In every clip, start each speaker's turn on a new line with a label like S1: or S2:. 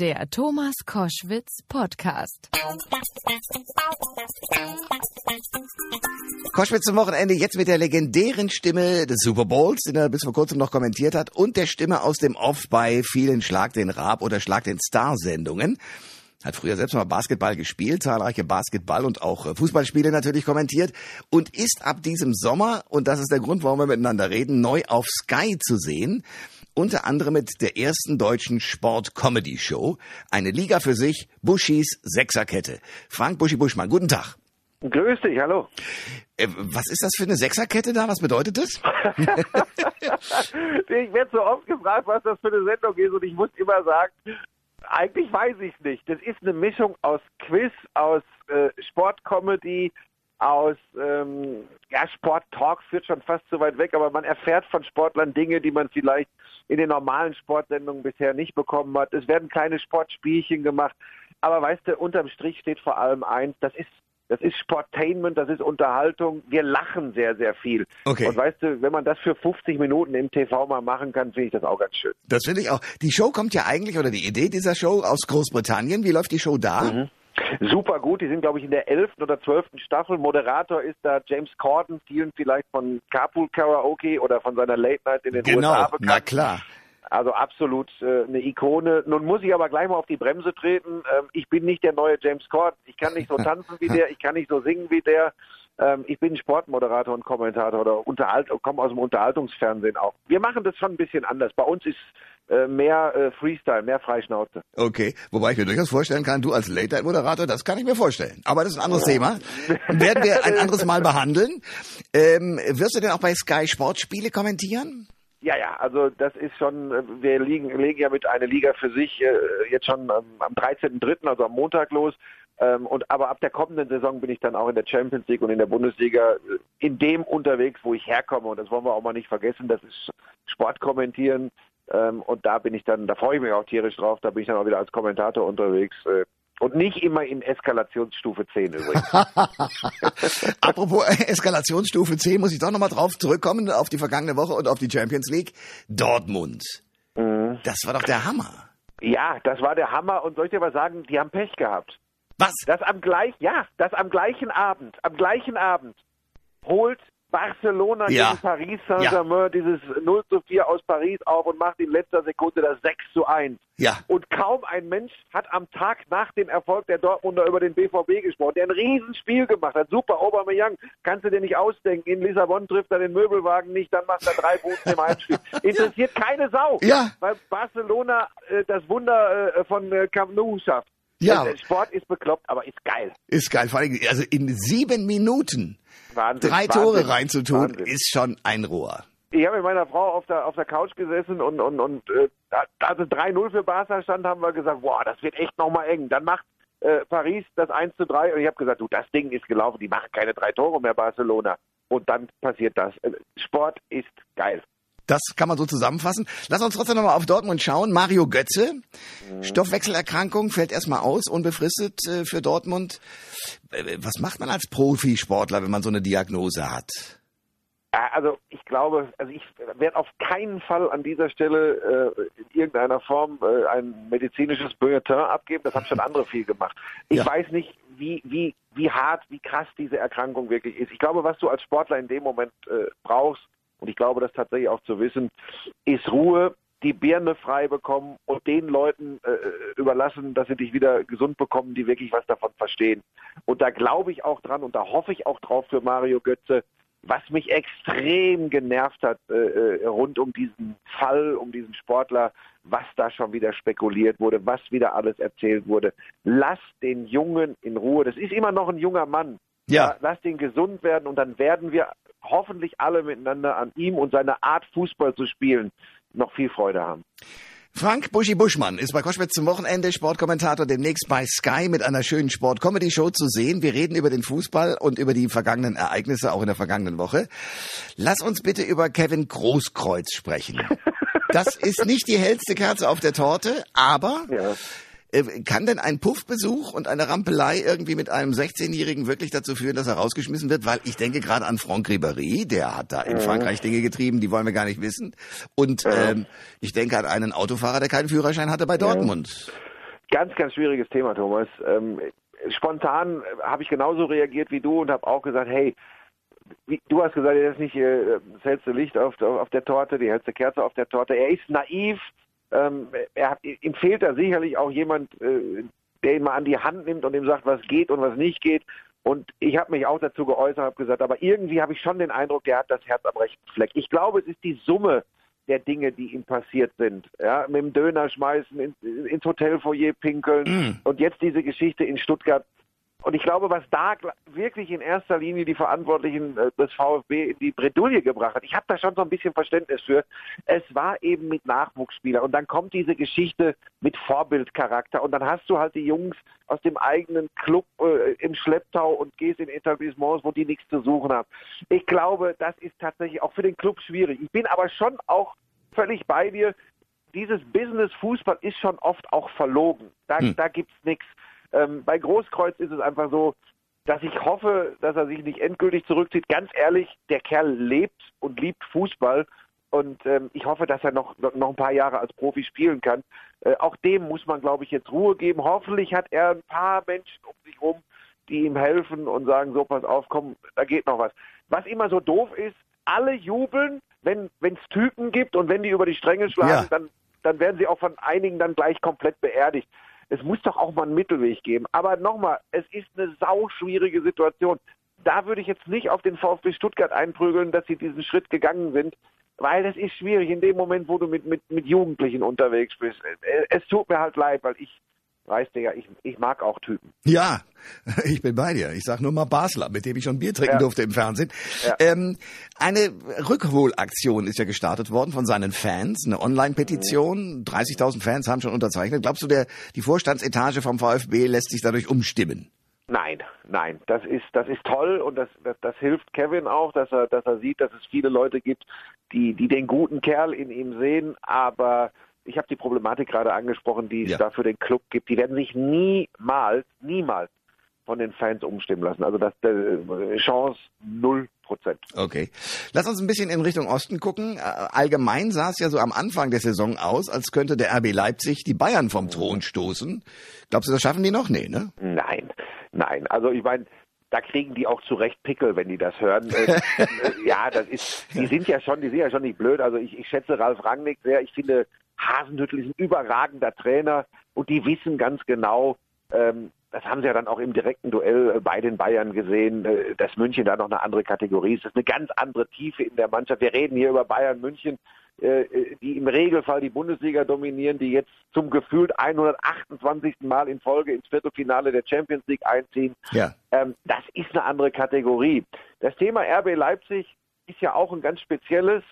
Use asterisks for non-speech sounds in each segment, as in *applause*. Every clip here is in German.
S1: Der Thomas Koschwitz Podcast.
S2: Koschwitz zum Wochenende jetzt mit der legendären Stimme des Super Bowls, den er bis vor kurzem noch kommentiert hat, und der Stimme aus dem Off bei vielen Schlag den Rab oder Schlag den Star Sendungen. Hat früher selbst mal Basketball gespielt, zahlreiche Basketball- und auch äh, Fußballspiele natürlich kommentiert und ist ab diesem Sommer, und das ist der Grund, warum wir miteinander reden, neu auf Sky zu sehen. Unter anderem mit der ersten deutschen Sport-Comedy-Show. Eine Liga für sich, Buschis Sechserkette. Frank Buschi Buschmann, guten Tag.
S3: Grüß dich, hallo.
S2: Äh, was ist das für eine Sechserkette da? Was bedeutet das? *laughs* *laughs*
S3: ich werde so oft gefragt, was das für eine Sendung ist und ich muss immer sagen, eigentlich weiß ich nicht. Das ist eine Mischung aus Quiz, aus äh, Sportcomedy, aus ähm, ja, Sporttalk führt schon fast zu weit weg, aber man erfährt von Sportlern Dinge, die man vielleicht in den normalen Sportsendungen bisher nicht bekommen hat. Es werden kleine Sportspielchen gemacht. Aber weißt du, unterm Strich steht vor allem eins, das ist das ist Sportainment, das ist Unterhaltung. Wir lachen sehr, sehr viel.
S2: Okay.
S3: Und weißt du, wenn man das für 50 Minuten im TV mal machen kann, finde ich das auch ganz schön.
S2: Das finde ich auch. Die Show kommt ja eigentlich, oder die Idee dieser Show aus Großbritannien. Wie läuft die Show da?
S3: Mhm. Super gut, die sind glaube ich in der elften oder zwölften Staffel. Moderator ist da James Corden, vielen vielleicht von Carpool Karaoke oder von seiner Late Night in den
S2: Genau,
S3: USA bekannt.
S2: na klar.
S3: Also absolut äh, eine Ikone. Nun muss ich aber gleich mal auf die Bremse treten. Ähm, ich bin nicht der neue James Corden. Ich kann nicht so *laughs* tanzen wie der, ich kann nicht so singen wie der. Ähm, ich bin Sportmoderator und Kommentator oder unterhalt, komme aus dem Unterhaltungsfernsehen auch. Wir machen das schon ein bisschen anders. Bei uns ist äh, mehr äh, Freestyle, mehr Freischnauze.
S2: Okay, wobei ich mir durchaus vorstellen kann, du als Late-Night-Moderator, das kann ich mir vorstellen. Aber das ist ein anderes Thema. *laughs* Werden wir ein anderes Mal behandeln. Ähm, wirst du denn auch bei Sky Sportspiele kommentieren?
S3: Ja, ja, also das ist schon, äh, wir liegen, legen ja mit einer Liga für sich äh, jetzt schon ähm, am 13.3., also am Montag los. Ähm, und aber ab der kommenden Saison bin ich dann auch in der Champions League und in der Bundesliga äh, in dem unterwegs, wo ich herkomme. Und das wollen wir auch mal nicht vergessen. Das ist Sport kommentieren. Ähm, und da bin ich dann, da freue ich mich auch tierisch drauf. Da bin ich dann auch wieder als Kommentator unterwegs. Äh, und nicht immer in Eskalationsstufe 10 übrigens. *laughs* *laughs*
S2: Apropos Eskalationsstufe 10, muss ich doch nochmal drauf zurückkommen, auf die vergangene Woche und auf die Champions League. Dortmund.
S3: Mhm.
S2: Das war doch der Hammer.
S3: Ja, das war der Hammer. Und soll ich dir aber sagen, die haben Pech gehabt.
S2: Was?
S3: Das am gleich, ja, das am gleichen Abend, am gleichen Abend holt Barcelona
S2: Ja.
S3: gegen Paris Saint-Germain dieses 0 zu 4 aus Paris auf und macht in letzter Sekunde das 6 zu 1.
S2: Ja.
S3: Und kaum ein Mensch hat am Tag nach dem Erfolg der Dortmunder über den BVB gesprochen, der ein Riesenspiel gemacht hat. Super, Aubameyang, kannst du dir nicht ausdenken. In Lissabon trifft er den Möbelwagen nicht, dann macht er drei Buden im Heimspiel. *laughs* Interessiert keine Sau,
S2: Ja.
S3: weil Barcelona äh, das Wunder äh, von äh, Camp Nou schafft.
S2: Ja.
S3: Äh, Sport ist bekloppt, aber ist geil.
S2: Ist geil. Vor allem, also in sieben Minuten
S3: Wahnsinn.
S2: drei
S3: Wahnsinn,
S2: Tore reinzutun,
S3: Wahnsinn.
S2: ist schon ein Rohr.
S3: Ich habe mit meiner Frau auf der, auf der Couch gesessen und, und, und äh, da- als es 3-0 für Barca stand, haben wir gesagt, wow, das wird echt nochmal eng. Dann macht äh, Paris das 1 zu 3 und ich habe gesagt, du, das Ding ist gelaufen, die machen keine drei Tore mehr, Barcelona. Und dann passiert das. Äh, Sport ist geil.
S2: Das kann man so zusammenfassen. Lass uns trotzdem nochmal auf Dortmund schauen. Mario Götze,
S3: Mhm.
S2: Stoffwechselerkrankung, fällt erstmal aus, unbefristet äh, für Dortmund. Äh, Was macht man als Profisportler, wenn man so eine Diagnose hat?
S3: Äh, Also ich glaube, also ich werde auf keinen Fall an dieser Stelle äh, in irgendeiner Form äh, ein medizinisches Bulletin abgeben. Das haben schon andere viel gemacht. Ich
S2: Ja.
S3: weiß nicht, wie, wie, wie hart, wie krass diese Erkrankung wirklich ist. Ich glaube, was du als Sportler in dem Moment äh, brauchst, und ich glaube das tatsächlich auch zu wissen, ist Ruhe, die Birne frei bekommen und den Leuten äh, überlassen, dass sie dich wieder gesund bekommen, die wirklich was davon verstehen. Und da glaube ich auch dran und da hoffe ich auch drauf für Mario Götze, was mich extrem genervt hat äh, äh, rund um diesen Fall, um diesen Sportler, was da schon wieder spekuliert wurde, was wieder alles erzählt wurde. Lass den Jungen in Ruhe. Das ist immer noch ein junger Mann.
S2: Ja.
S3: Lass den gesund werden und dann werden wir hoffentlich alle miteinander an ihm und seiner Art Fußball zu spielen noch viel Freude haben.
S2: Frank Buschi Buschmann ist bei Koschwitz zum Wochenende Sportkommentator demnächst bei Sky mit einer schönen Sport-Comedy-Show zu sehen. Wir reden über den Fußball und über die vergangenen Ereignisse auch in der vergangenen Woche. Lass uns bitte über Kevin Großkreuz sprechen. Das ist nicht die hellste Kerze auf der Torte, aber
S3: Ja.
S2: Äh, kann denn ein Puffbesuch und eine Rampelei irgendwie mit einem 16-Jährigen wirklich dazu führen, dass er rausgeschmissen wird? Weil ich denke gerade an Franck Ribéry, der hat da in Frankreich Dinge getrieben, die wollen wir gar nicht wissen. Und ähm, ich denke an einen Autofahrer, der keinen Führerschein hatte bei Dortmund.
S3: Ganz, ganz schwieriges Thema, Thomas. Ähm, spontan habe ich genauso reagiert wie du und habe auch gesagt, hey, wie, du hast gesagt, er ist nicht äh, das hellste Licht auf, auf, der Torte, die hellste Kerze auf der Torte. Er ist naiv. Ähm, er, ihm fehlt da sicherlich auch jemand, äh, der ihn mal an die Hand nimmt und ihm sagt, was geht und was nicht geht. Und ich habe mich auch dazu geäußert, habe gesagt, aber irgendwie habe ich schon den Eindruck, der hat das Herz am rechten Fleck. Ich glaube, es ist die Summe der Dinge, die ihm passiert sind. Ja, mit dem Döner schmeißen, ins, ins Hotelfoyer pinkeln mm. und jetzt diese Geschichte in Stuttgart. Und ich glaube, was da wirklich in erster Linie die Verantwortlichen äh, des VfB in die Bredouille gebracht hat, ich habe da schon so ein bisschen Verständnis für, es war eben mit Nachwuchsspieler und dann kommt diese Geschichte mit Vorbildcharakter und dann hast du halt die Jungs aus dem eigenen Club äh, im Schlepptau und gehst in Etablissements, wo die nichts zu suchen haben. Ich glaube, das ist tatsächlich auch für den Club schwierig. Ich bin aber schon auch völlig bei dir. Dieses Business Fußball ist schon oft auch verlogen. Da, hm. da gibt's nichts. Ähm, bei Großkreuz ist es einfach so, dass ich hoffe, dass er sich nicht endgültig zurückzieht. Ganz ehrlich, der Kerl lebt und liebt Fußball und ähm, ich hoffe, dass er noch, noch ein paar Jahre als Profi spielen kann. Äh, auch dem muss man, glaube ich, jetzt Ruhe geben. Hoffentlich hat er ein paar Menschen um sich herum, die ihm helfen und sagen, so pass auf, komm, da geht noch was. Was immer so doof ist, alle jubeln, wenn es Typen gibt und wenn die über die Stränge schlagen, ja. dann, dann werden sie auch von einigen dann gleich komplett beerdigt. Es muss doch auch mal einen Mittelweg geben. Aber nochmal, es ist eine sauschwierige Situation. Da würde ich jetzt nicht auf den VfB Stuttgart einprügeln, dass sie diesen Schritt gegangen sind, weil es ist schwierig in dem Moment, wo du mit, mit, mit Jugendlichen unterwegs bist. Es tut mir halt leid, weil ich weißt du ja, ich, ich mag auch Typen.
S2: Ja, *laughs* ich bin bei dir. Ich sag nur mal Basler, mit dem ich schon Bier trinken ja. durfte im Fernsehen. Ja. Ähm, eine Rückholaktion ist ja gestartet worden von seinen Fans, eine Online-Petition. 30.000 Fans haben schon unterzeichnet. Glaubst du, der, die Vorstandsetage vom VfB lässt sich dadurch umstimmen?
S3: Nein, nein, das ist das ist toll und das, das das hilft Kevin auch, dass er dass er sieht, dass es viele Leute gibt, die die den guten Kerl in ihm sehen, aber ich habe die Problematik gerade angesprochen, die es ja. da für den Club gibt. Die werden sich niemals, niemals von den Fans umstimmen lassen. Also das äh, Chance null Prozent.
S2: Okay. Lass uns ein bisschen in Richtung Osten gucken. Äh, allgemein sah es ja so am Anfang der Saison aus, als könnte der RB Leipzig die Bayern vom Thron stoßen. Glaubst du, das schaffen die noch? Nee, ne?
S3: Nein, nein. Also ich meine, da kriegen die auch zu Recht Pickel, wenn die das hören. Äh, *laughs* äh, ja, das ist, die sind ja schon, die sind ja schon nicht blöd. Also ich, ich schätze Ralf Rangnick sehr. Ich finde, Hasenhüttel ist ein überragender Trainer und die wissen ganz genau, ähm, das haben sie ja dann auch im direkten Duell äh, bei den Bayern gesehen, äh, dass München da noch eine andere Kategorie ist. Das ist eine ganz andere Tiefe in der Mannschaft. Wir reden hier über Bayern München, äh, die im Regelfall die Bundesliga dominieren, die jetzt zum gefühlt 128. Mal in Folge ins Viertelfinale der Champions League einziehen. Ja. Ähm, das ist eine andere Kategorie. Das Thema RB Leipzig ist ja auch ein ganz spezielles.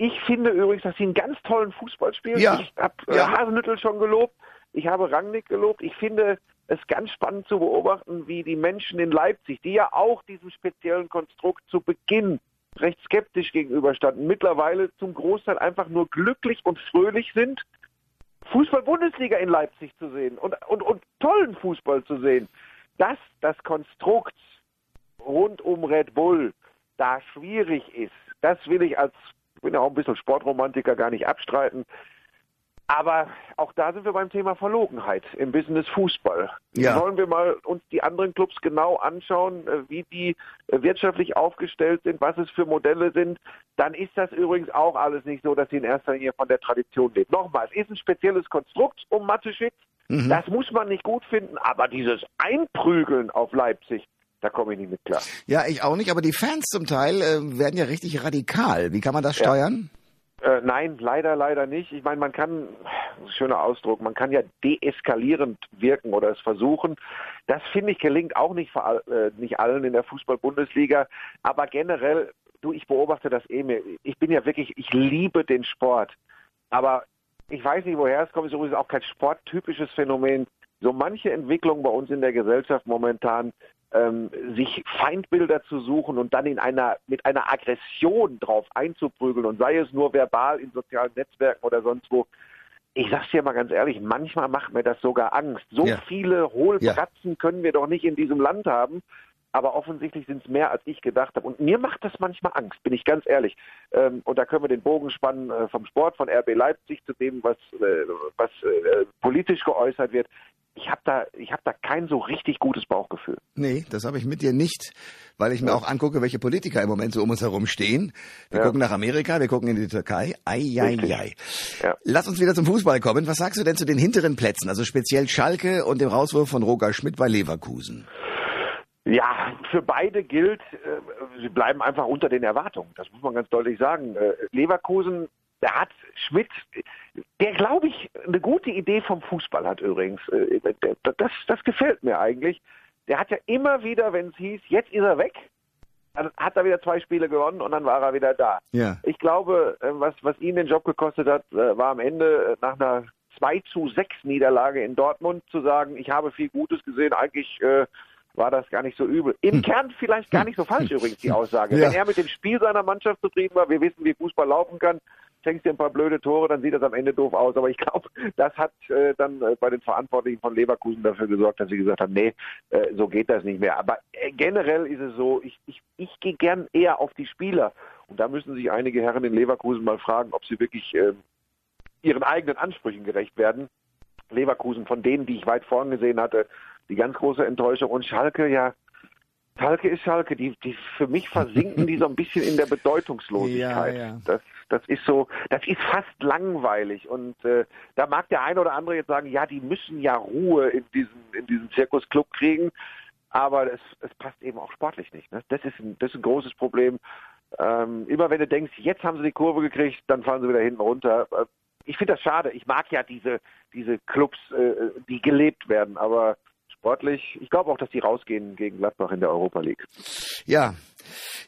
S3: Ich finde übrigens, dass sie einen ganz tollen Fußball spielen. Ja. Ich habe äh, ja. Hasenhüttel schon gelobt. Ich habe Rangnick gelobt. Ich finde es ganz spannend zu beobachten, wie die Menschen in Leipzig, die ja auch diesem speziellen Konstrukt zu Beginn recht skeptisch gegenüberstanden, mittlerweile zum Großteil einfach nur glücklich und fröhlich sind, Fußball-Bundesliga in Leipzig zu sehen und, und, und tollen Fußball zu sehen. Dass das Konstrukt rund um Red Bull da schwierig ist, das will ich als ich bin ja auch ein bisschen Sportromantiker, gar nicht abstreiten. Aber auch da sind wir beim Thema Verlogenheit im Business Fußball. Ja. Wollen wir mal uns die anderen Clubs genau anschauen, äh, wie die äh, wirtschaftlich aufgestellt sind, was es für Modelle sind, dann ist das übrigens auch alles nicht so, dass sie in erster Linie von der Tradition leben. Nochmal, es ist ein spezielles Konstrukt um Mateschitz. Mhm. Das muss man nicht gut finden, aber dieses Einprügeln auf Leipzig, da komme ich nicht mit klar.
S2: Ja, ich auch nicht, aber die Fans zum Teil äh, werden ja richtig radikal. Wie kann man das steuern?
S3: Ja. Äh, nein, leider, leider nicht. Ich meine, man kann, schöner Ausdruck, man kann ja deeskalierend wirken oder es versuchen. Das finde ich gelingt auch nicht, äh, nicht allen in der Fußball-Bundesliga. Aber generell, du, ich beobachte das eh mehr. Ich bin ja wirklich, ich liebe den Sport. Aber ich weiß nicht, woher es kommt, ist übrigens auch kein sporttypisches Phänomen. So manche Entwicklung bei uns in der Gesellschaft momentan ähm, sich Feindbilder zu suchen und dann in einer mit einer Aggression drauf einzuprügeln und sei es nur verbal in sozialen Netzwerken oder sonst wo. Ich sag's dir mal ganz ehrlich, manchmal macht mir das sogar Angst. So ja. viele Hohlpratzen ja. können wir doch nicht in diesem Land haben. aber offensichtlich sind es mehr, als ich gedacht habe. Und mir macht das manchmal Angst, bin ich ganz ehrlich. Ähm, und da können wir den Bogen spannen äh, vom Sport von RB Leipzig zu dem, was, äh, was äh, politisch geäußert wird. Ich habe da, ich habe da kein so richtig gutes Bauchgefühl.
S2: Nee, das habe ich mit dir nicht, weil ich mir ja. auch angucke, welche Politiker im Moment so um uns herum stehen. Wir ja. gucken nach Amerika, wir gucken in die Türkei. Ei, ei, ei. Ja. Lass uns wieder zum Fußball kommen. Was sagst du denn zu den hinteren Plätzen, also speziell Schalke und dem Rauswurf von Roger Schmidt bei Leverkusen?
S3: Ja, für beide gilt, äh, sie bleiben einfach unter den Erwartungen. Das muss man ganz deutlich sagen. Äh, Leverkusen, der hat Schmidt, der glaube ich eine gute Idee vom Fußball hat übrigens. Äh, das, das gefällt mir eigentlich. Der hat ja immer wieder, wenn es hieß, jetzt ist er weg, dann hat er wieder zwei Spiele gewonnen und dann war er wieder da. Ja. Ich glaube, was, was ihn den Job gekostet hat, war am Ende nach einer 2 zu 6 Niederlage in Dortmund zu sagen, ich habe viel Gutes gesehen, eigentlich äh, war das gar nicht so übel. Im hm. Kern vielleicht gar nicht so falsch *laughs* übrigens die Aussage. Ja. Wenn er mit dem Spiel seiner Mannschaft zufrieden war, wir wissen, wie Fußball laufen kann, schenkst dir ein paar blöde Tore, dann sieht das am Ende doof aus. Aber ich glaube, *laughs* das hat äh, dann äh, bei den Verantwortlichen von Leverkusen dafür gesorgt, dass sie gesagt haben, nee, äh, so geht das nicht mehr. Aber äh, generell ist es so, ich, ich, ich gehe gern eher auf die Spieler. Und da müssen sich einige Herren in Leverkusen mal fragen, ob sie wirklich äh, ihren eigenen Ansprüchen gerecht werden. Leverkusen von denen, die ich weit vorn gesehen hatte, die ganz große Enttäuschung. Und Schalke, ja, Schalke ist Schalke. Die, die für mich versinken die so ein bisschen in der Bedeutungslosigkeit. *laughs* Ja, ja. Das, das ist so, das ist fast langweilig. Und äh, da mag der eine oder andere jetzt sagen, ja, die müssen ja Ruhe in diesen, in diesen Zirkusclub kriegen. Aber es, es passt eben auch sportlich nicht. Ne? Das, ist ein, das ist ein großes Problem. Ähm, immer wenn du denkst, jetzt haben sie die Kurve gekriegt, dann fallen sie wieder hinten runter. Ich finde das schade. Ich mag ja diese, diese Clubs, äh, die gelebt werden. Aber sportlich. Ich glaube auch, dass die rausgehen gegen Gladbach in der Europa League.
S2: Ja.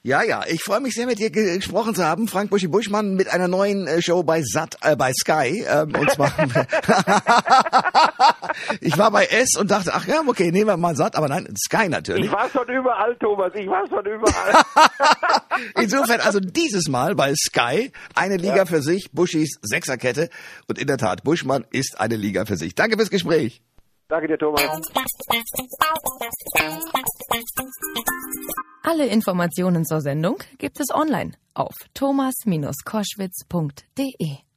S2: Ja, ja, ich freue mich sehr, mit dir gesprochen zu haben, Frank Buschi Buschmann, mit einer neuen äh, Show bei Sat, äh, bei Sky. Ähm, und zwar, *laughs* ich war bei S und dachte, ach ja, okay, nehmen wir mal Sat, aber nein, Sky natürlich.
S3: Ich war schon überall, Thomas, ich war schon überall. *laughs*
S2: Insofern, also dieses Mal bei Sky, eine Liga ja. für sich, Buschis Sechserkette. Und in der Tat, Buschmann ist eine Liga für sich. Danke fürs Gespräch.
S3: Danke dir, Thomas.
S1: Alle Informationen zur Sendung gibt es online auf thomas-koschwitz.de.